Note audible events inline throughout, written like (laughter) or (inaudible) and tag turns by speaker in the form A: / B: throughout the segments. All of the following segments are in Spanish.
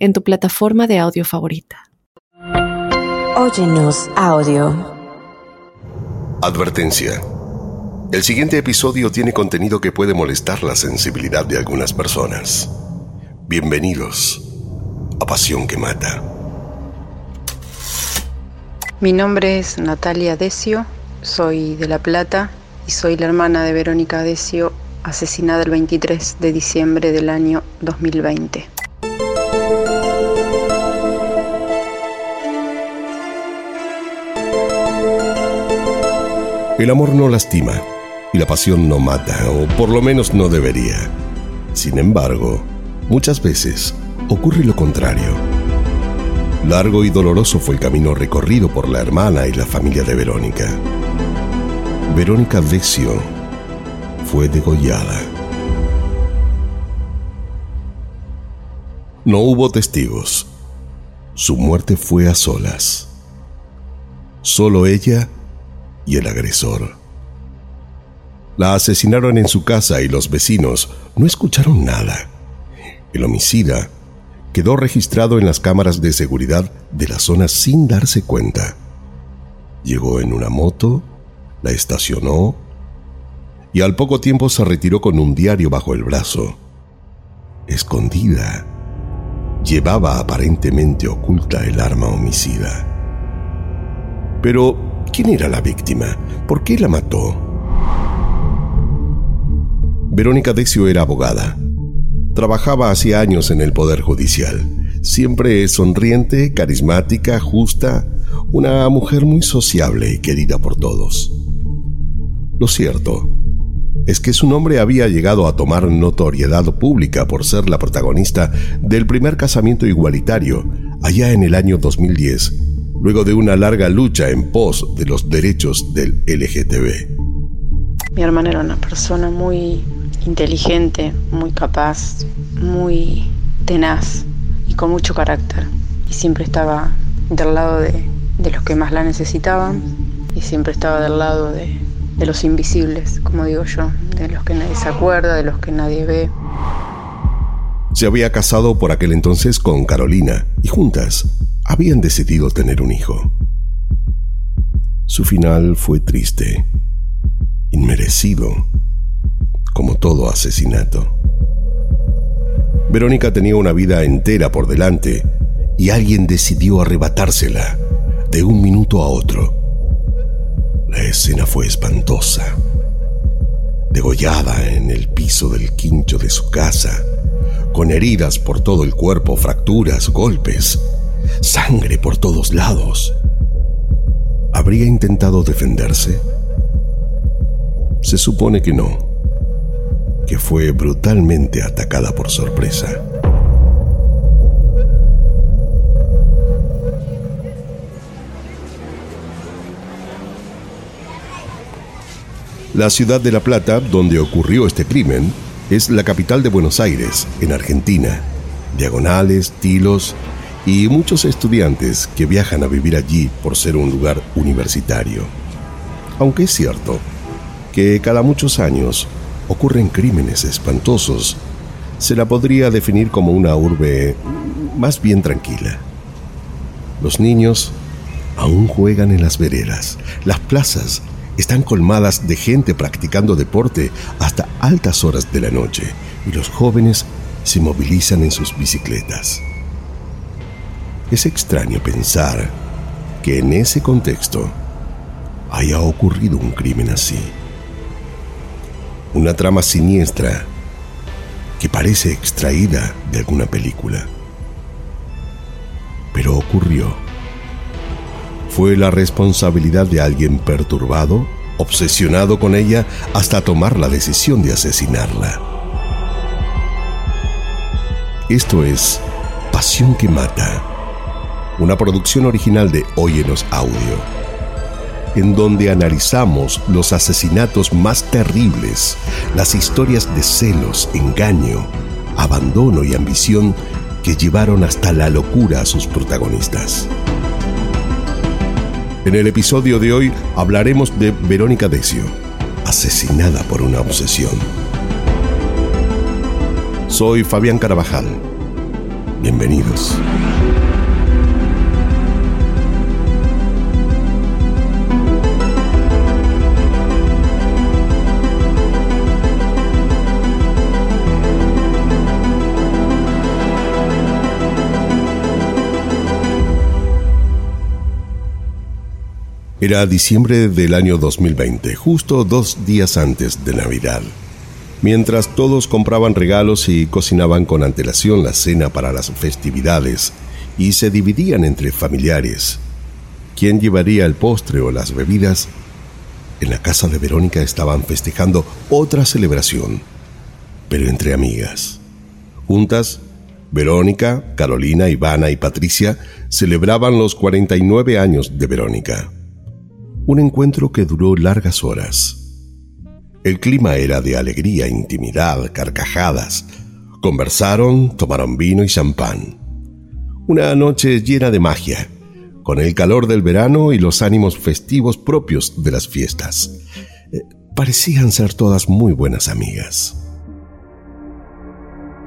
A: en tu plataforma de audio favorita.
B: Óyenos audio.
C: Advertencia. El siguiente episodio tiene contenido que puede molestar la sensibilidad de algunas personas. Bienvenidos a Pasión que Mata.
D: Mi nombre es Natalia Decio, soy de La Plata y soy la hermana de Verónica Decio, asesinada el 23 de diciembre del año 2020.
C: El amor no lastima y la pasión no mata, o por lo menos no debería. Sin embargo, muchas veces ocurre lo contrario. Largo y doloroso fue el camino recorrido por la hermana y la familia de Verónica. Verónica Vecchio fue degollada. No hubo testigos. Su muerte fue a solas. Solo ella y el agresor. La asesinaron en su casa y los vecinos no escucharon nada. El homicida quedó registrado en las cámaras de seguridad de la zona sin darse cuenta. Llegó en una moto, la estacionó y al poco tiempo se retiró con un diario bajo el brazo. Escondida, llevaba aparentemente oculta el arma homicida. Pero ¿Quién era la víctima? ¿Por qué la mató? Verónica Decio era abogada. Trabajaba hacía años en el Poder Judicial. Siempre sonriente, carismática, justa, una mujer muy sociable y querida por todos. Lo cierto es que su nombre había llegado a tomar notoriedad pública por ser la protagonista del primer casamiento igualitario allá en el año 2010 luego de una larga lucha en pos de los derechos del LGTB.
D: Mi hermana era una persona muy inteligente, muy capaz, muy tenaz y con mucho carácter. Y siempre estaba del lado de, los que más la necesitaban y siempre estaba del lado de, de los invisibles, como digo yo, de los que nadie se acuerda, de los que nadie ve.
C: Se había casado por aquel entonces con Carolina y juntas habían decidido tener un hijo. Su final fue triste, inmerecido, como todo asesinato. Verónica tenía una vida entera por delante y alguien decidió arrebatársela de un minuto a otro. La escena fue espantosa. Degollada en el piso del quincho de su casa, con heridas por todo el cuerpo, fracturas, golpes sangre por todos lados. ¿Habría intentado defenderse? Se supone que no, que fue brutalmente atacada por sorpresa. La ciudad de La Plata, donde ocurrió este crimen, es la capital de Buenos Aires, en Argentina. Diagonales, tilos y muchos estudiantes que viajan a vivir allí por ser un lugar universitario. Aunque es cierto que cada muchos años ocurren crímenes espantosos, se la podría definir como una urbe más bien tranquila. Los niños aún juegan en las veredas, las plazas están colmadas de gente practicando deporte hasta altas horas de la noche y los jóvenes se movilizan en sus bicicletas. Es extraño pensar que en ese contexto haya ocurrido un crimen así. Una trama siniestra que parece extraída de alguna película. Pero ocurrió. Fue la responsabilidad de alguien perturbado, obsesionado con ella, hasta tomar la decisión de asesinarla. Esto es Pasión que Mata una producción original de Óyenos Audio, en donde analizamos los asesinatos más terribles, las historias de celos, engaño, abandono y ambición que llevaron hasta la locura a sus protagonistas. En el episodio de hoy hablaremos de Verónica Decio, asesinada por una obsesión. Soy Fabián Carabajal. Bienvenidos. Era diciembre del año 2020, justo dos días antes de Navidad. Mientras todos compraban regalos y cocinaban con antelación la cena para las festividades y se dividían entre familiares, quién llevaría el postre o las bebidas, en la casa de Verónica estaban festejando otra celebración, pero entre amigas. Juntas, Verónica, Carolina, Ivana y Patricia celebraban los 49 años de Verónica un encuentro que duró largas horas. El clima era de alegría, intimidad, carcajadas. Conversaron, tomaron vino y champán. Una noche llena de magia, con el calor del verano y los ánimos festivos propios de las fiestas. Eh, parecían ser todas muy buenas amigas.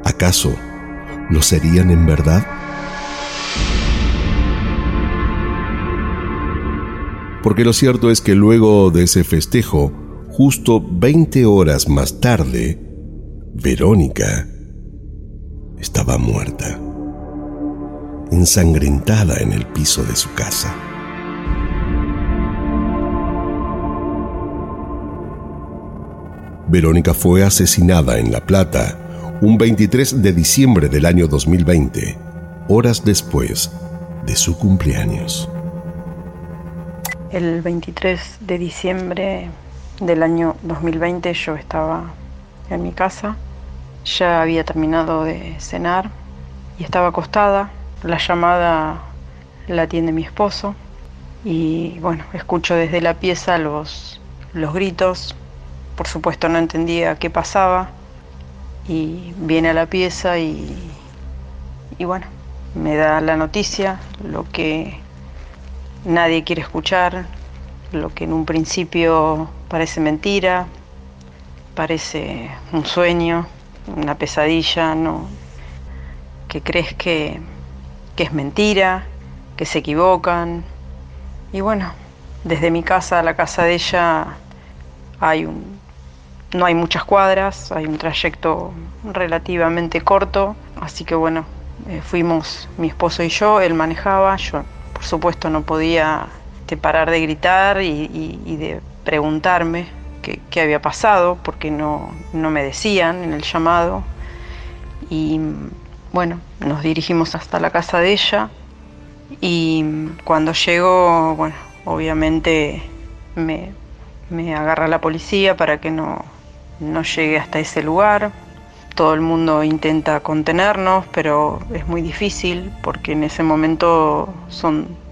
C: ¿Acaso lo serían en verdad? Porque lo cierto es que luego de ese festejo, justo 20 horas más tarde, Verónica estaba muerta, ensangrentada en el piso de su casa. Verónica fue asesinada en La Plata un 23 de diciembre del año 2020, horas después de su cumpleaños.
D: El 23 de diciembre del año 2020 yo estaba en mi casa, ya había terminado de cenar y estaba acostada. La llamada la atiende mi esposo y bueno, escucho desde la pieza los, los gritos. Por supuesto no entendía qué pasaba y viene a la pieza y, y bueno, me da la noticia, lo que nadie quiere escuchar, lo que en un principio parece mentira, parece un sueño, una pesadilla, ¿no? que crees que, que es mentira, que se equivocan. Y bueno, desde mi casa a la casa de ella hay un, no hay muchas cuadras, hay un trayecto relativamente corto, así que bueno, eh, fuimos mi esposo y yo, él manejaba, yo por supuesto no podía este, parar de gritar y, de preguntarme qué, había pasado, porque no, no me decían en el llamado. Y bueno, nos dirigimos hasta la casa de ella y cuando llego, bueno, obviamente me, me agarra la policía para que no, no llegue hasta ese lugar. Todo el mundo intenta contenernos, pero es muy difícil porque en ese momento son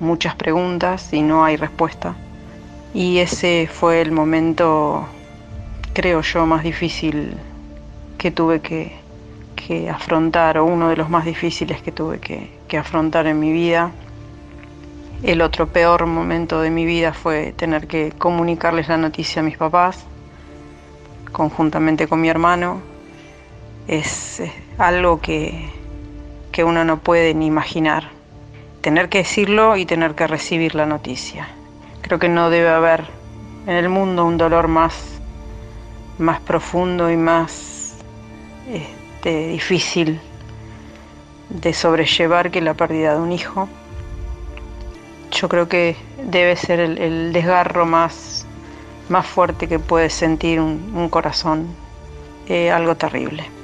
D: muchas preguntas y no hay respuesta. Y ese fue el momento, creo yo, más difícil que tuve que, afrontar, o uno de los más difíciles que tuve que, que afrontar en mi vida. El otro peor momento de mi vida fue tener que comunicarles la noticia a mis papás, conjuntamente con mi hermano, es algo que, que uno no puede ni imaginar. Tener que decirlo y tener que recibir la noticia. Creo que no debe haber en el mundo un dolor más, más profundo y más este, difícil de sobrellevar que la pérdida de un hijo. Yo creo que debe ser el, desgarro más, más fuerte que puede sentir un, corazón, eh, algo terrible.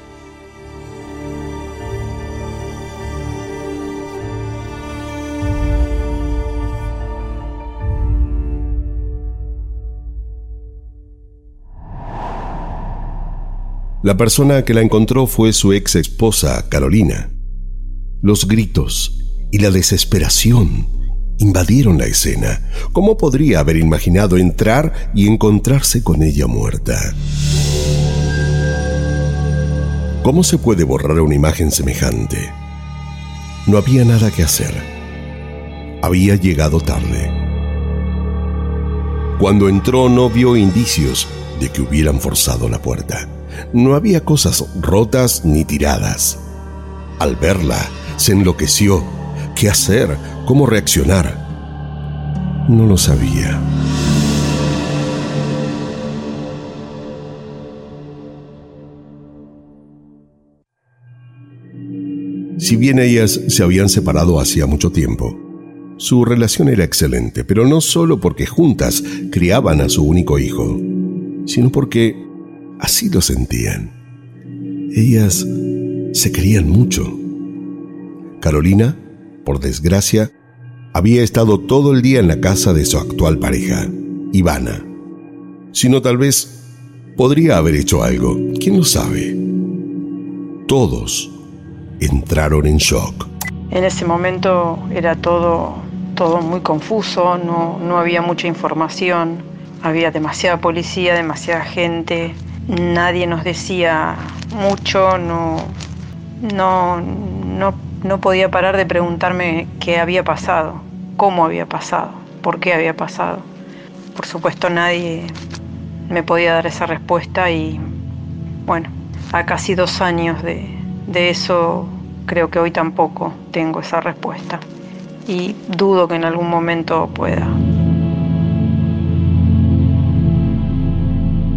C: La persona que la encontró fue su ex esposa, Carolina. Los gritos y la desesperación invadieron la escena. ¿Cómo podría haber imaginado entrar y encontrarse con ella muerta? ¿Cómo se puede borrar una imagen semejante? No había nada que hacer. Había llegado tarde. Cuando entró no vio indicios de que hubieran forzado la puerta. No había cosas rotas ni tiradas. Al verla, se enloqueció. ¿Qué hacer? ¿Cómo reaccionar? No lo sabía. Si bien ellas se habían separado hacía mucho tiempo, su relación era excelente, pero no solo porque juntas criaban a su único hijo, sino porque así lo sentían. Ellas se querían mucho. Carolina, por desgracia, había estado todo el día en la casa de su actual pareja, Ivana. Si no, tal vez podría haber hecho algo. ¿Quién lo sabe? Todos entraron en shock.
D: En ese momento era todo, todo muy confuso, no, no había mucha información, había demasiada policía, demasiada gente, nadie nos decía mucho, no, no, no, no podía parar de preguntarme qué había pasado, cómo había pasado, por qué había pasado. Por supuesto nadie me podía dar esa respuesta y bueno, a casi dos años de, de eso creo que hoy tampoco tengo esa respuesta y dudo que en algún momento pueda.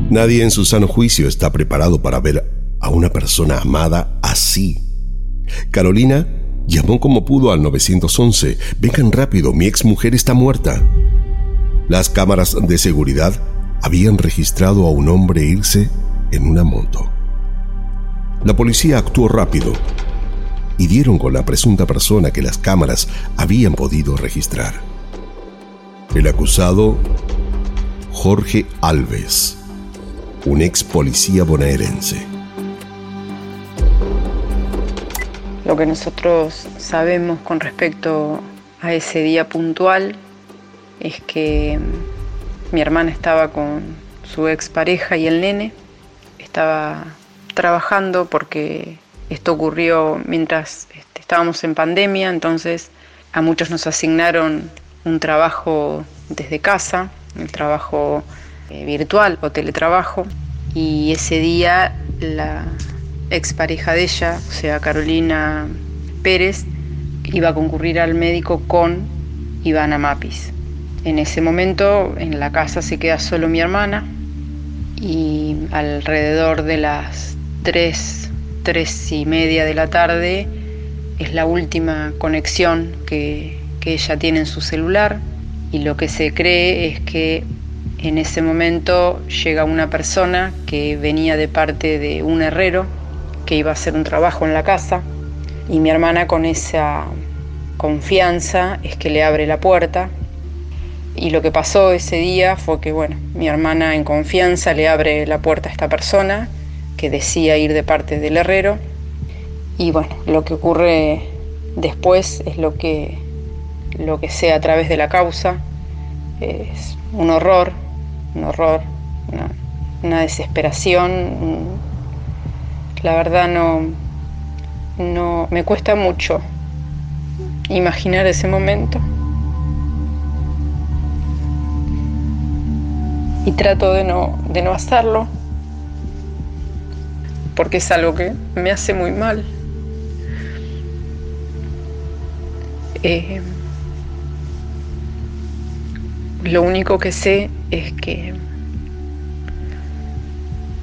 C: Nadie en su sano juicio está preparado para ver a una persona amada así. Carolina llamó como pudo al 911. Vengan rápido, mi ex mujer está muerta. Las cámaras de seguridad habían registrado a un hombre irse en una moto. La policía actuó rápido y dieron con la presunta persona que las cámaras habían podido registrar. El acusado, Jorge Alves un ex policía bonaerense.
D: Lo que nosotros sabemos con respecto a ese día puntual es que mi hermana estaba con su expareja y el nene, estaba trabajando porque esto ocurrió mientras este, estábamos en pandemia, entonces a muchos nos asignaron un trabajo desde casa, el trabajo virtual o teletrabajo y ese día la expareja de ella, o sea Carolina Pérez, iba a concurrir al médico con Ivana Mapis. En ese momento en la casa se queda solo mi hermana y alrededor de las 3, 3 y media de la tarde es la última conexión que, que ella tiene en su celular y lo que se cree es que en ese momento llega una persona que venía de parte de un herrero que iba a hacer un trabajo en la casa y mi hermana con esa confianza es que le abre la puerta. Y lo que pasó ese día fue que bueno, mi hermana en confianza le abre la puerta a esta persona que decía ir de parte del herrero. Y bueno, lo que ocurre después es lo que lo que sea a través de la causa. Es un horror un horror, una, desesperación. La verdad no, no, me cuesta mucho imaginar ese momento. Y trato de no, de no hacerlo, porque es algo que me hace muy mal. Eh, lo único que sé es que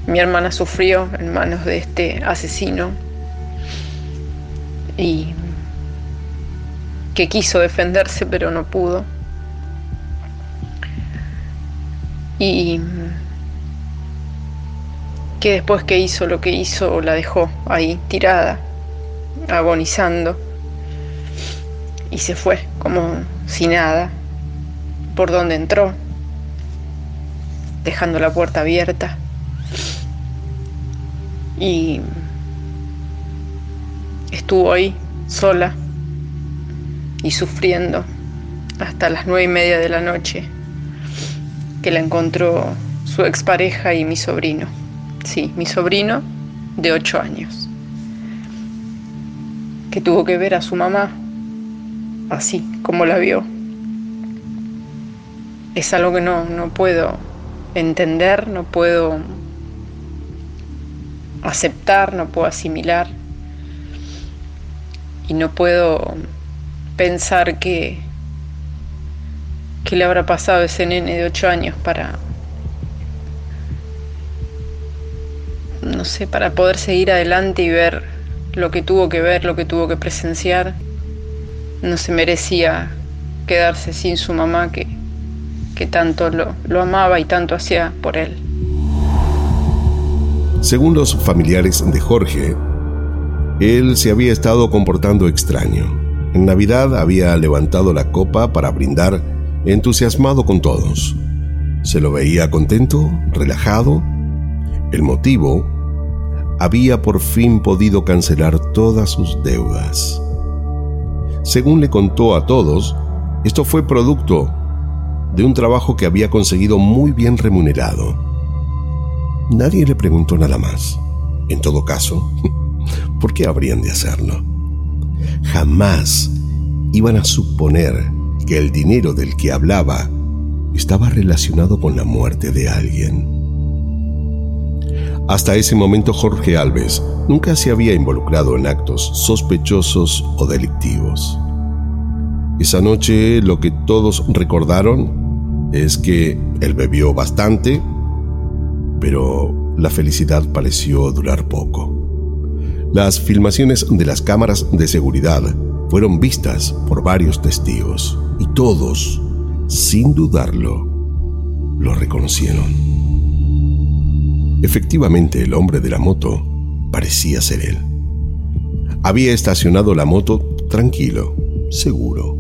D: mi hermana sufrió en manos de este asesino y que quiso defenderse pero no pudo. Y que después que hizo lo que hizo la dejó ahí tirada, agonizando y se fue como si nada por donde entró, dejando la puerta abierta. Y estuvo ahí sola y sufriendo hasta las nueve y media de la noche que la encontró su expareja y mi sobrino. Sí, mi sobrino de ocho años, que tuvo que ver a su mamá así como la vio. Es algo que no, no puedo entender, no puedo aceptar, no puedo asimilar y no puedo pensar que, que le habrá pasado ese nene de ocho años para, no sé, para poder seguir adelante y ver lo que tuvo que ver, lo que tuvo que presenciar. No se merecía quedarse sin su mamá que, tanto lo, lo amaba y tanto hacía por él.
C: Según los familiares de Jorge, él se había estado comportando extraño. En Navidad había levantado la copa para brindar, entusiasmado con todos. Se lo veía contento, relajado. El motivo, había por fin podido cancelar todas sus deudas. Según le contó a todos, esto fue producto de un trabajo que había conseguido muy bien remunerado Nadie le preguntó nada más. En todo caso, (laughs) ¿por qué habrían de hacerlo? Jamás iban a suponer que el dinero del que hablaba estaba relacionado con la muerte de alguien. Hasta ese momento Jorge Alves nunca se había involucrado en actos sospechosos o delictivos. Esa noche lo que todos recordaron es que él bebió bastante pero la felicidad pareció durar poco. Las filmaciones de las cámaras de seguridad fueron vistas por varios testigos y todos, sin dudarlo, lo reconocieron. Efectivamente, el hombre de la moto parecía ser él. Había estacionado la moto tranquilo, seguro.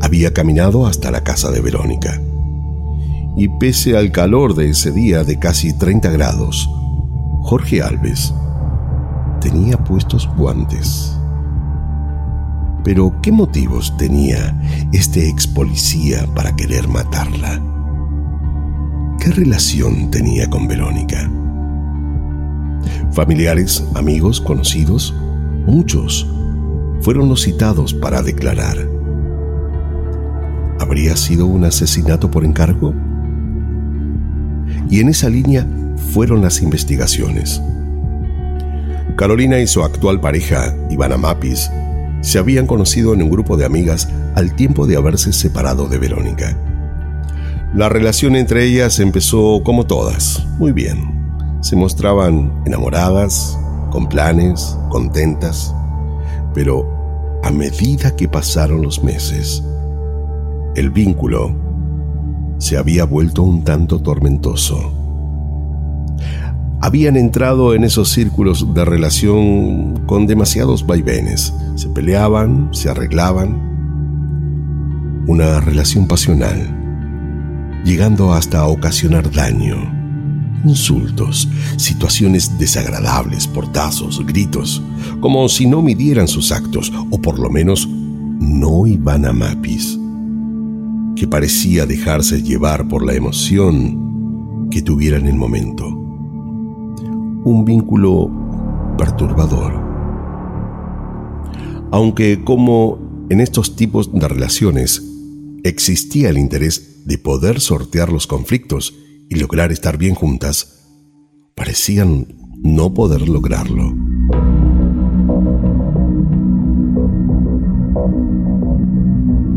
C: Había caminado hasta la casa de Verónica y pese al calor de ese día de casi 30 grados, Jorge Alves tenía puestos guantes. Pero ¿qué motivos tenía este ex policía para querer matarla? ¿Qué relación tenía con Verónica? Familiares, amigos, conocidos, muchos fueron los citados para declarar. ¿Habría sido un asesinato por encargo? Y en esa línea fueron las investigaciones. Carolina y su actual pareja, Ivana Mapis, se habían conocido en un grupo de amigas al tiempo de haberse separado de Verónica. La relación entre ellas empezó como todas, muy bien. Se mostraban enamoradas, con planes, contentas, pero a medida que pasaron los meses, el vínculo se había vuelto un tanto tormentoso. Habían entrado en esos círculos de relación con demasiados vaivenes. Se peleaban, se arreglaban. Una relación pasional, llegando hasta ocasionar daño, insultos, situaciones desagradables, portazos, gritos, como si no midieran sus actos, o por lo menos no iban a mapis que parecía dejarse llevar por la emoción que tuviera en el momento. Un vínculo perturbador. Aunque como en estos tipos de relaciones existía el interés de poder sortear los conflictos y lograr estar bien juntas, parecían no poder lograrlo.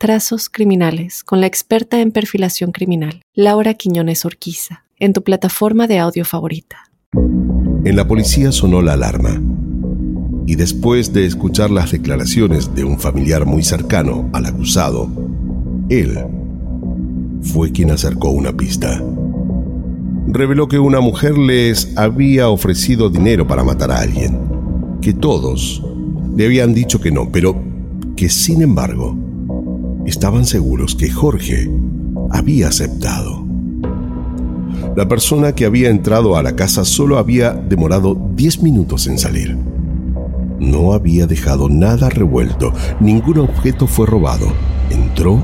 A: Trazos Criminales con la experta en perfilación criminal, Laura Quiñones Orquiza en tu plataforma de audio favorita.
C: En la policía sonó la alarma y después de escuchar las declaraciones de un familiar muy cercano al acusado, él fue quien acercó una pista. reveló que una mujer les había ofrecido dinero para matar a alguien, que todos le habían dicho que no, pero que sin embargo estaban seguros que Jorge había aceptado. La persona que había entrado a la casa solo había demorado 10 minutos en salir. No había dejado nada revuelto, ningún objeto fue robado. Entró,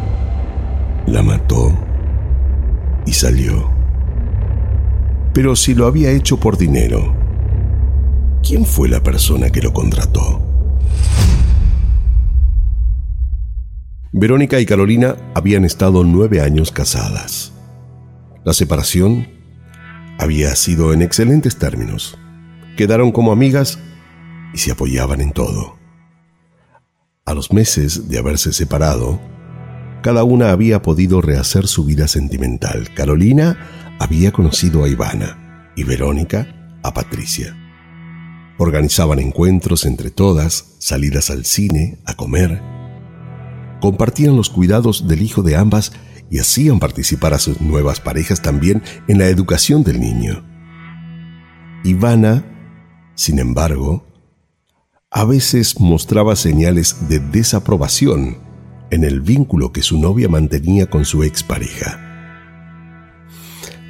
C: la mató y salió. Pero si lo había hecho por dinero, ¿quién fue la persona que lo contrató? Verónica y Carolina habían estado nueve años casadas. La separación había sido en excelentes términos. Quedaron como amigas y se apoyaban en todo. A los meses de haberse separado, cada una había podido rehacer su vida sentimental. Carolina había conocido a Ivana y Verónica a Patricia. Organizaban encuentros entre todas, salidas al cine, a comer. Compartían los cuidados del hijo de ambas y hacían participar a sus nuevas parejas también en la educación del niño. Ivana, sin embargo, a veces mostraba señales de desaprobación en el vínculo que su novia mantenía con su expareja.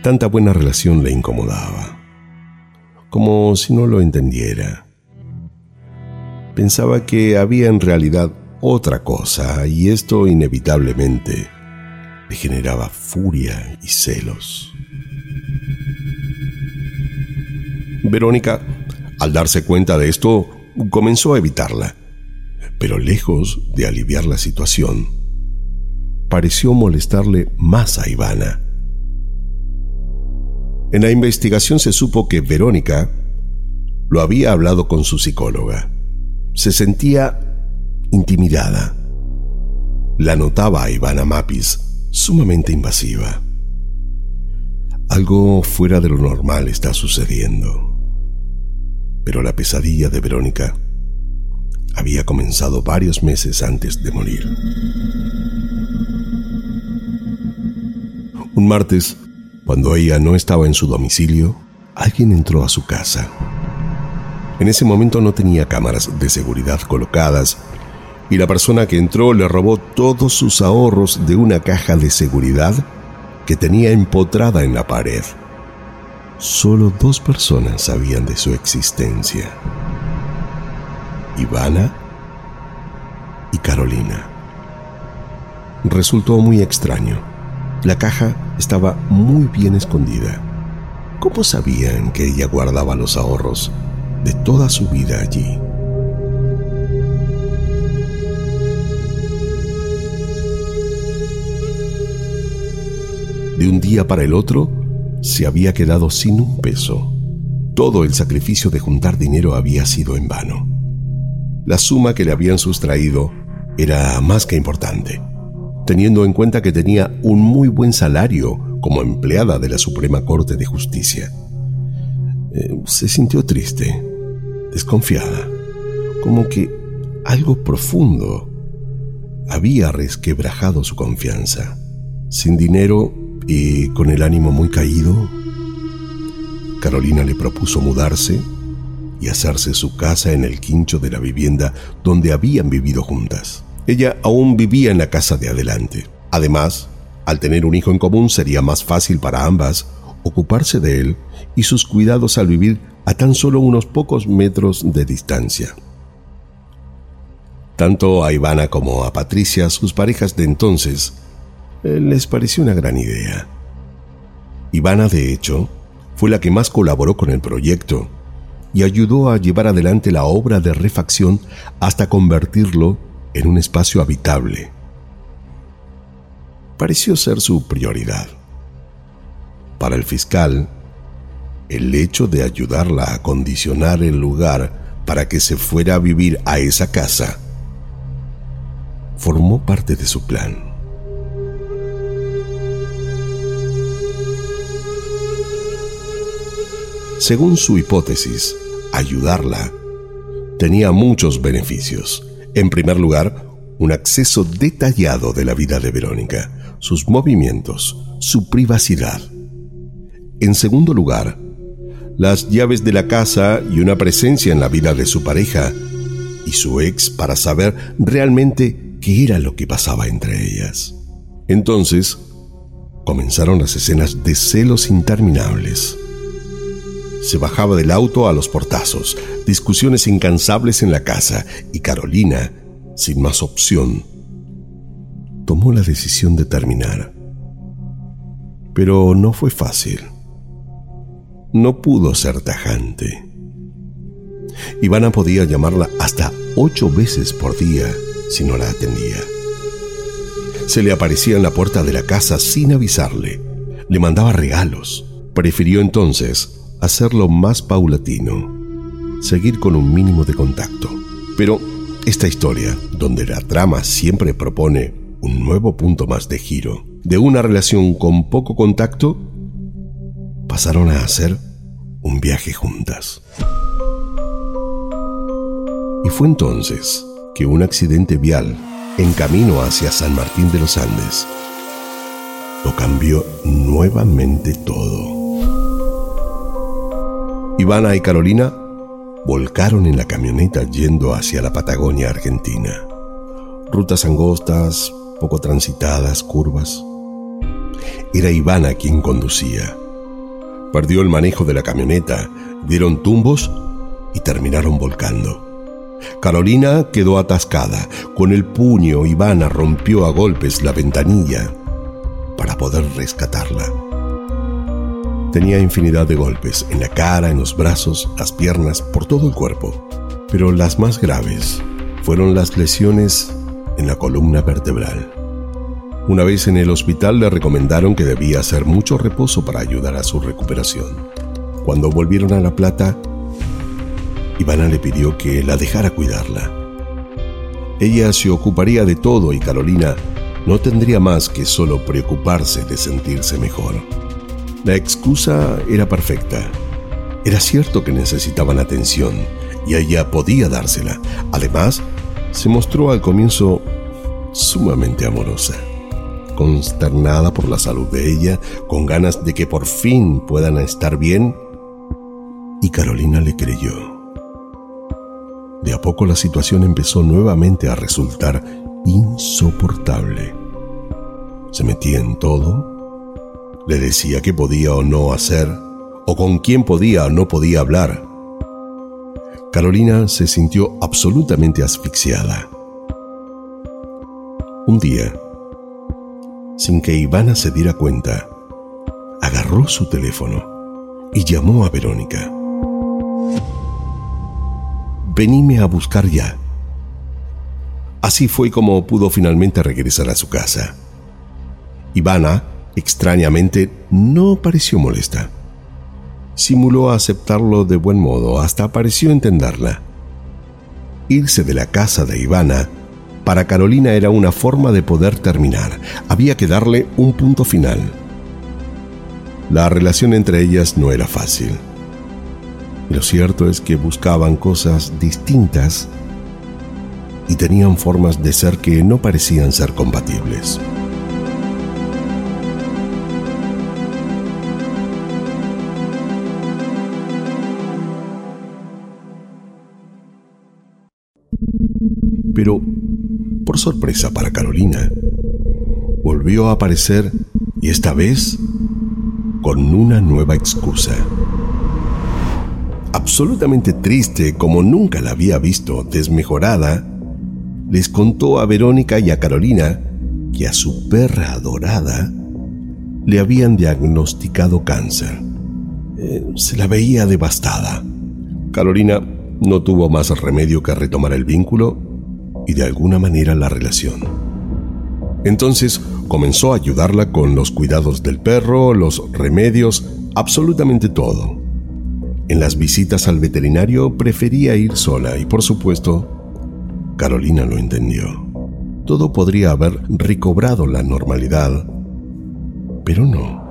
C: Tanta buena relación le incomodaba, como si no lo entendiera. Pensaba que había en realidad otra cosa y esto inevitablemente le generaba furia y celos. Verónica, al darse cuenta de esto, comenzó a evitarla, pero lejos de aliviar la situación, pareció molestarle más a Ivana. En la investigación se supo que Verónica lo había hablado con su psicóloga. Se sentía intimidada. La notaba a Ivana Mapis sumamente invasiva. Algo fuera de lo normal está sucediendo pero la pesadilla de Verónica había comenzado varios meses antes de morir. Un martes, cuando ella no estaba en su domicilio, alguien entró a su casa. En ese momento no tenía cámaras de seguridad colocadas y la persona que entró le robó todos sus ahorros de una caja de seguridad que tenía empotrada en la pared. Solo dos personas sabían de su existencia. Ivana y Carolina. Resultó muy extraño. La caja estaba muy bien escondida. ¿Cómo sabían que ella guardaba los ahorros de toda su vida allí? De un día para el otro, se había quedado sin un peso. Todo el sacrificio de juntar dinero había sido en vano. La suma que le habían sustraído era más que importante, teniendo en cuenta que tenía un muy buen salario como empleada de la Suprema Corte de Justicia. Eh, se sintió triste, desconfiada, como que algo profundo había resquebrajado su confianza. Sin dinero y con el ánimo muy caído, Carolina le propuso mudarse y hacerse su casa en el quincho de la vivienda donde habían vivido juntas. Ella aún vivía en la casa de adelante. Además, al tener un hijo en común sería más fácil para ambas ocuparse de él y sus cuidados al vivir a tan solo unos pocos metros de distancia. Tanto a Ivana como a Patricia, sus parejas de entonces, les pareció una gran idea. Ivana, de hecho, fue la que más colaboró con el proyecto y ayudó a llevar adelante la obra de refacción hasta convertirlo en un espacio habitable. Pareció ser su prioridad. Para el fiscal, el hecho de ayudarla a condicionar el lugar para que se fuera a vivir a esa casa formó parte de su plan. Según su hipótesis, ayudarla tenía muchos beneficios. En primer lugar, un acceso detallado de la vida de Verónica, sus movimientos, su privacidad. En segundo lugar, las llaves de la casa y una presencia en la vida de su pareja y su ex para saber realmente qué era lo que pasaba entre ellas. Entonces, comenzaron las escenas de celos interminables. Se bajaba del auto a los portazos, discusiones incansables en la casa y Carolina, sin más opción, tomó la decisión de terminar. Pero no fue fácil no pudo ser tajante. Ivana podía llamarla hasta ocho veces por día si no la atendía. Se le aparecía en la puerta de la casa sin avisarle. Le mandaba regalos. Prefirió entonces hacerlo más paulatino, seguir con un mínimo de contacto. Pero esta historia, donde la trama siempre propone un nuevo punto más de giro, de una relación con poco contacto, pasaron a hacer un viaje juntas. Y fue entonces que un accidente vial en camino hacia San Martín de los Andes lo cambió nuevamente todo. Ivana y Carolina volcaron en la camioneta yendo hacia la Patagonia Argentina. Rutas angostas, poco transitadas, curvas. Era Ivana quien conducía perdió el manejo de la camioneta, dieron tumbos y terminaron volcando. Carolina quedó atascada. Con el puño, Ivana rompió a golpes la ventanilla para poder rescatarla. Tenía infinidad de golpes en la cara, en los brazos, las piernas, por todo el cuerpo. Pero las más graves fueron las lesiones en la columna vertebral. Una vez en el hospital le recomendaron que debía hacer mucho reposo para ayudar a su recuperación. Cuando volvieron a La Plata, Ivana le pidió que la dejara cuidarla. Ella se ocuparía de todo y Carolina no tendría más que solo preocuparse de sentirse mejor. La excusa era perfecta. Era cierto que necesitaban atención y ella podía dársela. Además, se mostró al comienzo sumamente amorosa consternada por la salud de ella, con ganas de que por fin puedan estar bien, y Carolina le creyó. De a poco la situación empezó nuevamente a resultar insoportable. Se metía en todo, le decía qué podía o no hacer, o con quién podía o no podía hablar. Carolina se sintió absolutamente asfixiada. Un día, sin que Ivana se diera cuenta, agarró su teléfono y llamó a Verónica. Venime a buscar ya. Así fue como pudo finalmente regresar a su casa. Ivana, extrañamente, no pareció molesta. Simuló aceptarlo de buen modo, hasta pareció entenderla. Irse de la casa de Ivana para Carolina era una forma de poder terminar. Había que darle un punto final. La relación entre ellas no era fácil. lo cierto es que buscaban cosas distintas y tenían formas de ser que no parecían ser compatibles. Pero por sorpresa para Carolina, volvió a aparecer y esta vez con una nueva excusa. Absolutamente triste como nunca la había visto desmejorada, les contó a Verónica y a Carolina que a su perra adorada le habían diagnosticado cáncer. Eh, se la veía devastada. Carolina no tuvo más remedio que retomar el vínculo y de alguna manera la relación. Entonces comenzó a ayudarla con los cuidados del perro, los remedios, absolutamente todo. En las visitas al veterinario prefería ir sola y por supuesto, Carolina lo entendió. Todo podría haber recobrado la normalidad, pero no.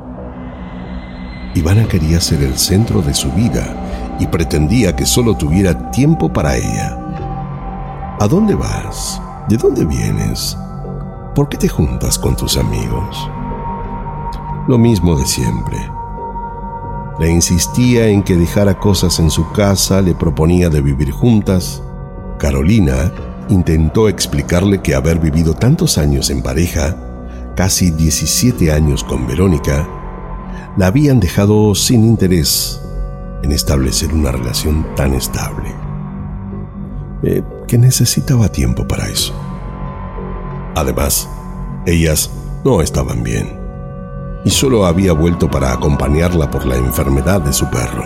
C: Ivana quería ser el centro de su vida y pretendía que solo tuviera tiempo para ella. ¿A dónde vas? ¿De dónde vienes? ¿Por qué te juntas con tus amigos? Lo mismo de siempre. Le insistía en que dejara cosas en su casa, le proponía de vivir juntas. Carolina intentó explicarle que haber vivido tantos años en pareja, casi 17 años con Verónica, la habían dejado sin interés en establecer una relación tan estable, eh, que necesitaba tiempo para eso. Además, ellas no estaban bien y solo había vuelto para acompañarla por la enfermedad de su perro.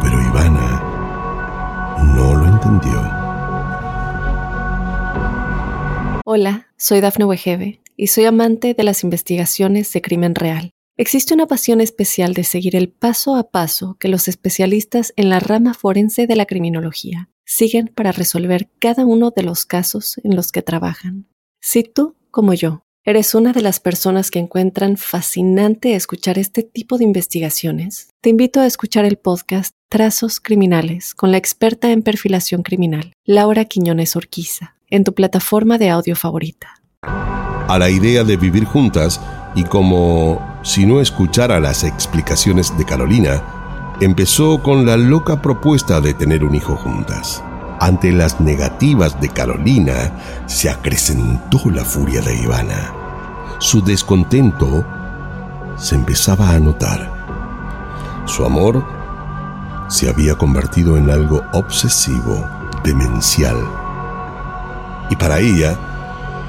C: Pero Ivana no lo entendió.
A: Hola, soy Dafne Wegebe y soy amante de las investigaciones de crimen real. Existe una pasión especial de seguir el paso a paso que los especialistas en la rama forense de la criminología siguen para resolver cada uno de los casos en los que trabajan. Si tú, como yo, eres una de las personas que encuentran fascinante escuchar este tipo de investigaciones, te invito a escuchar el podcast Trazos Criminales con la experta en perfilación criminal, Laura Quiñones Orquiza, en tu plataforma de audio favorita.
C: A la idea de vivir juntas, y como si no escuchara las explicaciones de Carolina, empezó con la loca propuesta de tener un hijo juntas. Ante las negativas de Carolina, se acrecentó la furia de Ivana. Su descontento se empezaba a notar. Su amor se había convertido en algo obsesivo, demencial. Y para ella,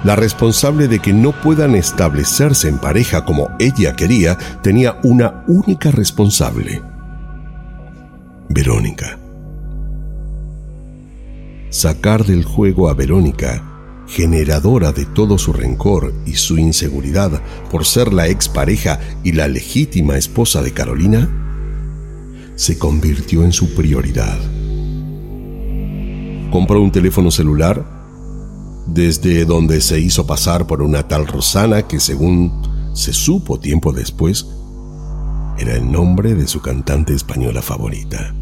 C: la responsable de que no puedan establecerse en pareja como ella quería tenía una única responsable. Verónica. Sacar del juego a Verónica, generadora de todo su rencor y su inseguridad por ser la expareja y la legítima esposa de Carolina, se convirtió en su prioridad. Compró un teléfono celular desde donde se hizo pasar por una tal Rosana que según se supo tiempo después, era el nombre de su cantante española favorita.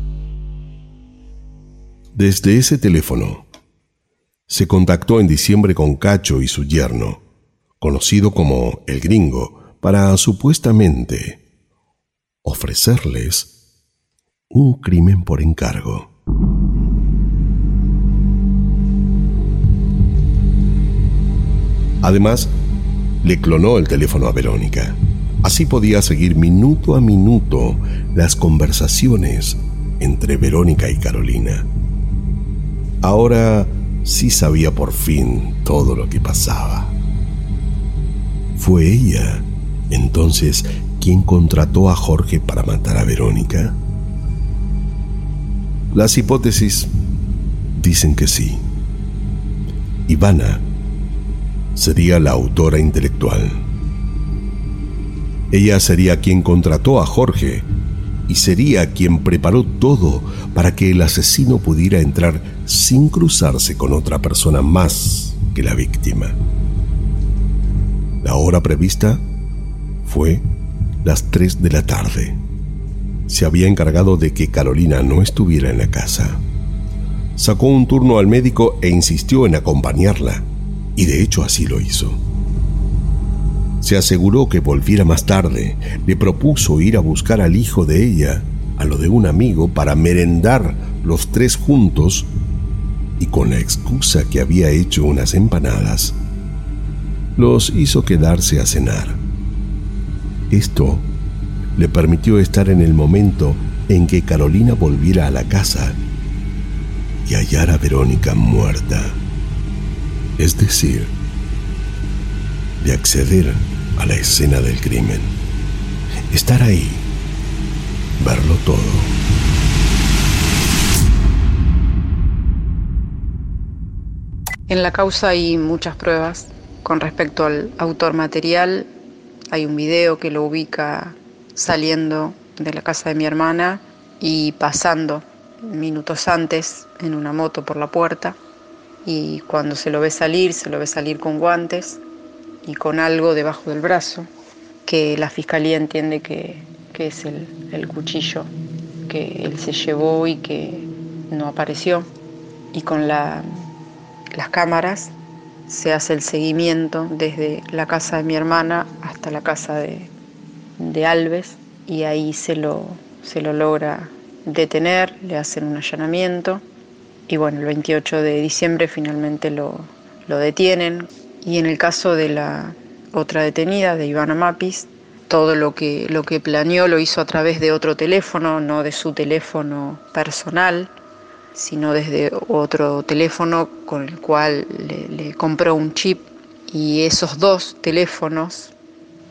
C: Desde ese teléfono, se contactó en diciembre con Cacho y su yerno, conocido como el gringo, para supuestamente ofrecerles un crimen por encargo. Además, le clonó el teléfono a Verónica. Así podía seguir minuto a minuto las conversaciones entre Verónica y Carolina. Ahora sí sabía por fin todo lo que pasaba. ¿Fue ella entonces quien contrató a Jorge para matar a Verónica? Las hipótesis dicen que sí. Ivana sería la autora intelectual. Ella sería quien contrató a Jorge y sería quien preparó todo para que el asesino pudiera entrar sin cruzarse con otra persona más que la víctima. La hora prevista fue las 3 de la tarde. Se había encargado de que Carolina no estuviera en la casa. Sacó un turno al médico e insistió en acompañarla y de hecho así lo hizo. Se aseguró que volviera más tarde, le propuso ir a buscar al hijo de ella, a lo de un amigo, para merendar los tres juntos y con la excusa que había hecho unas empanadas, los hizo quedarse a cenar. Esto le permitió estar en el momento en que Carolina volviera a la casa y hallar a Verónica muerta es decir, de acceder a la escena del crimen, estar ahí, verlo todo.
D: En la causa hay muchas pruebas con respecto al autor material. Hay un video que lo ubica saliendo de la casa de mi hermana y pasando minutos antes en una moto por la puerta y cuando se lo ve salir, se lo ve salir con guantes y con algo debajo del brazo, que la fiscalía entiende que, es el, cuchillo que él se llevó y que no apareció. Y con las cámaras se hace el seguimiento desde la casa de mi hermana hasta la casa de, de Alves y ahí se lo, se lo logra detener, le hacen un allanamiento y bueno, el 28 de diciembre finalmente lo, lo detienen y en el caso de la otra detenida, de Ivana Mapis, todo lo que, lo que planeó lo hizo a través de otro teléfono, no de su teléfono personal, sino desde otro teléfono con el cual le, le compró un chip y esos dos teléfonos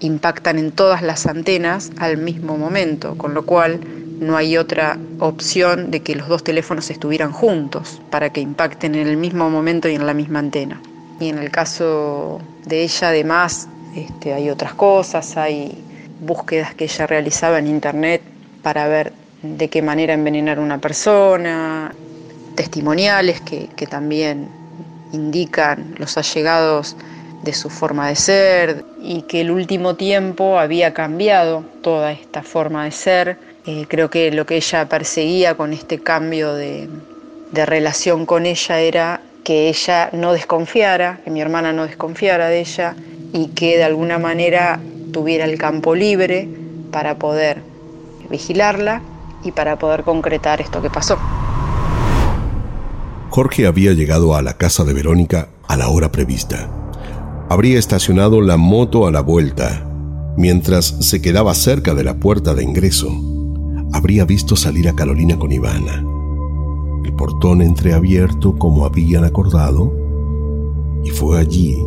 D: impactan en todas las antenas al mismo momento, con lo cual no hay otra opción de que los dos teléfonos estuvieran juntos para que impacten en el mismo momento y en la misma antena. Y en el caso de ella, además, este, hay otras cosas, hay búsquedas que ella realizaba en internet para ver de qué manera envenenar a una persona, testimoniales que, que también indican los allegados de su forma de ser y que el último tiempo había cambiado toda esta forma de ser. Eh, creo que lo que ella perseguía con este cambio de, de relación con ella era que ella no desconfiara, que mi hermana no desconfiara de ella y que de alguna manera tuviera el campo libre para poder vigilarla y para poder concretar esto que pasó.
C: Jorge había llegado a la casa de Verónica a la hora prevista. Habría estacionado la moto a la vuelta. Mientras se quedaba cerca de la puerta de ingreso, habría visto salir a Carolina con Ivana. El portón entreabierto como habían acordado, y fue allí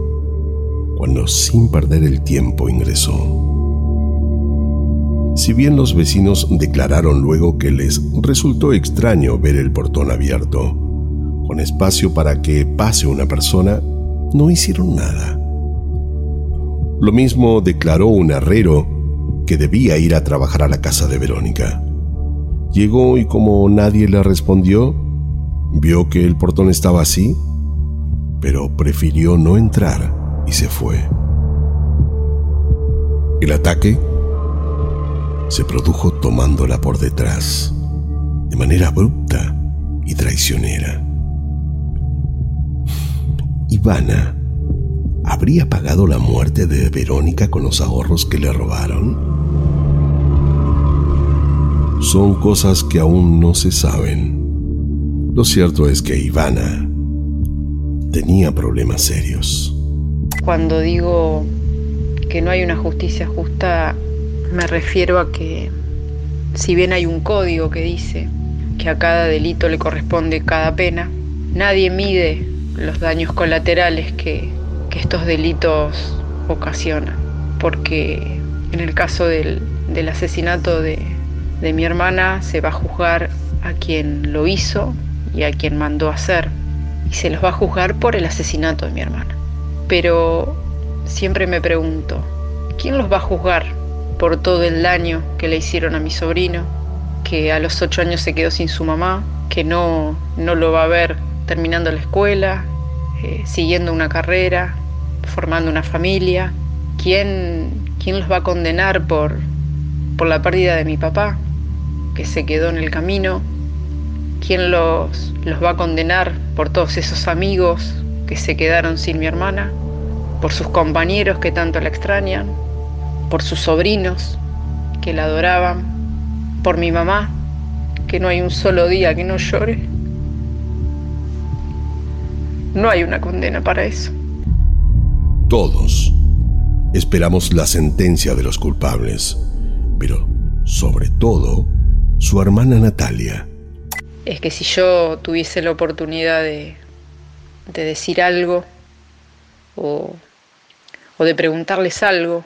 C: cuando sin perder el tiempo ingresó. Si bien los vecinos declararon luego que les resultó extraño ver el portón abierto, con espacio para que pase una persona, no hicieron nada. Lo mismo declaró un herrero que debía ir a trabajar a la casa de Verónica. Llegó y como nadie le respondió, vio que el portón estaba así, pero prefirió no entrar y se fue. El ataque se produjo tomándola por detrás, de manera abrupta y traicionera. Ivana habría pagado la muerte de Verónica con los ahorros que le robaron. Son cosas que aún no se saben. Lo cierto es que Ivana tenía problemas serios.
D: Cuando digo que no hay una justicia justa, me refiero a que si bien hay un código que dice que a cada delito le corresponde cada pena, nadie mide los daños colaterales que, estos delitos ocasionan. Porque en el caso del, asesinato de, de mi hermana se va a juzgar a quien lo hizo y a quien mandó hacer. Y se los va a juzgar por el asesinato de mi hermana pero siempre me pregunto, ¿quién los va a juzgar por todo el daño que le hicieron a mi sobrino, que a los ocho años se quedó sin su mamá, que no, no lo va a ver terminando la escuela, eh, siguiendo una carrera, formando una familia? ¿Quién, quién los va a condenar por, por la pérdida de mi papá, que se quedó en el camino? ¿Quién los, los va a condenar por todos esos amigos que se quedaron sin mi hermana? por sus compañeros que tanto la extrañan, por sus sobrinos que la adoraban, por mi mamá, que no hay un solo día que no llore. No hay una condena para eso.
C: Todos esperamos la sentencia de los culpables, pero sobre todo su hermana Natalia.
D: Es que si yo tuviese la oportunidad de, de decir algo o o de preguntarles algo,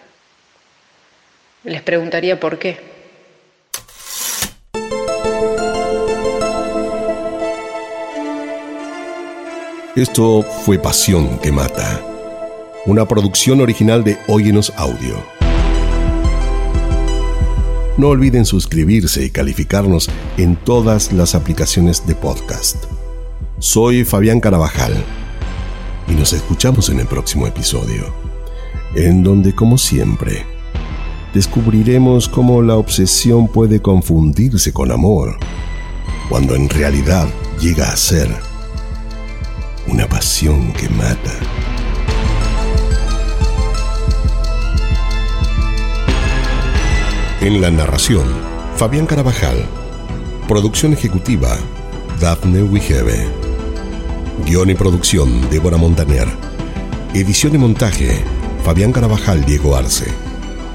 D: les preguntaría por qué.
C: Esto fue Pasión que Mata, una producción original de Óyenos Audio. No olviden suscribirse y calificarnos en todas las aplicaciones de podcast. Soy Fabián Carabajal y nos escuchamos en el próximo episodio en donde, como siempre, descubriremos cómo la obsesión puede confundirse con amor, cuando en realidad llega a ser una pasión que mata. En la narración, Fabián Carabajal. Producción ejecutiva, Daphne Wigebe. Guión y producción, Débora Montaner. Edición y montaje, Fabián Carabajal, Diego Arce.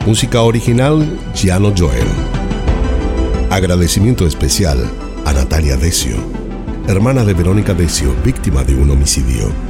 C: Música original, Giano Joel. Agradecimiento especial a Natalia Decio, hermana de Verónica Decio, víctima de un homicidio.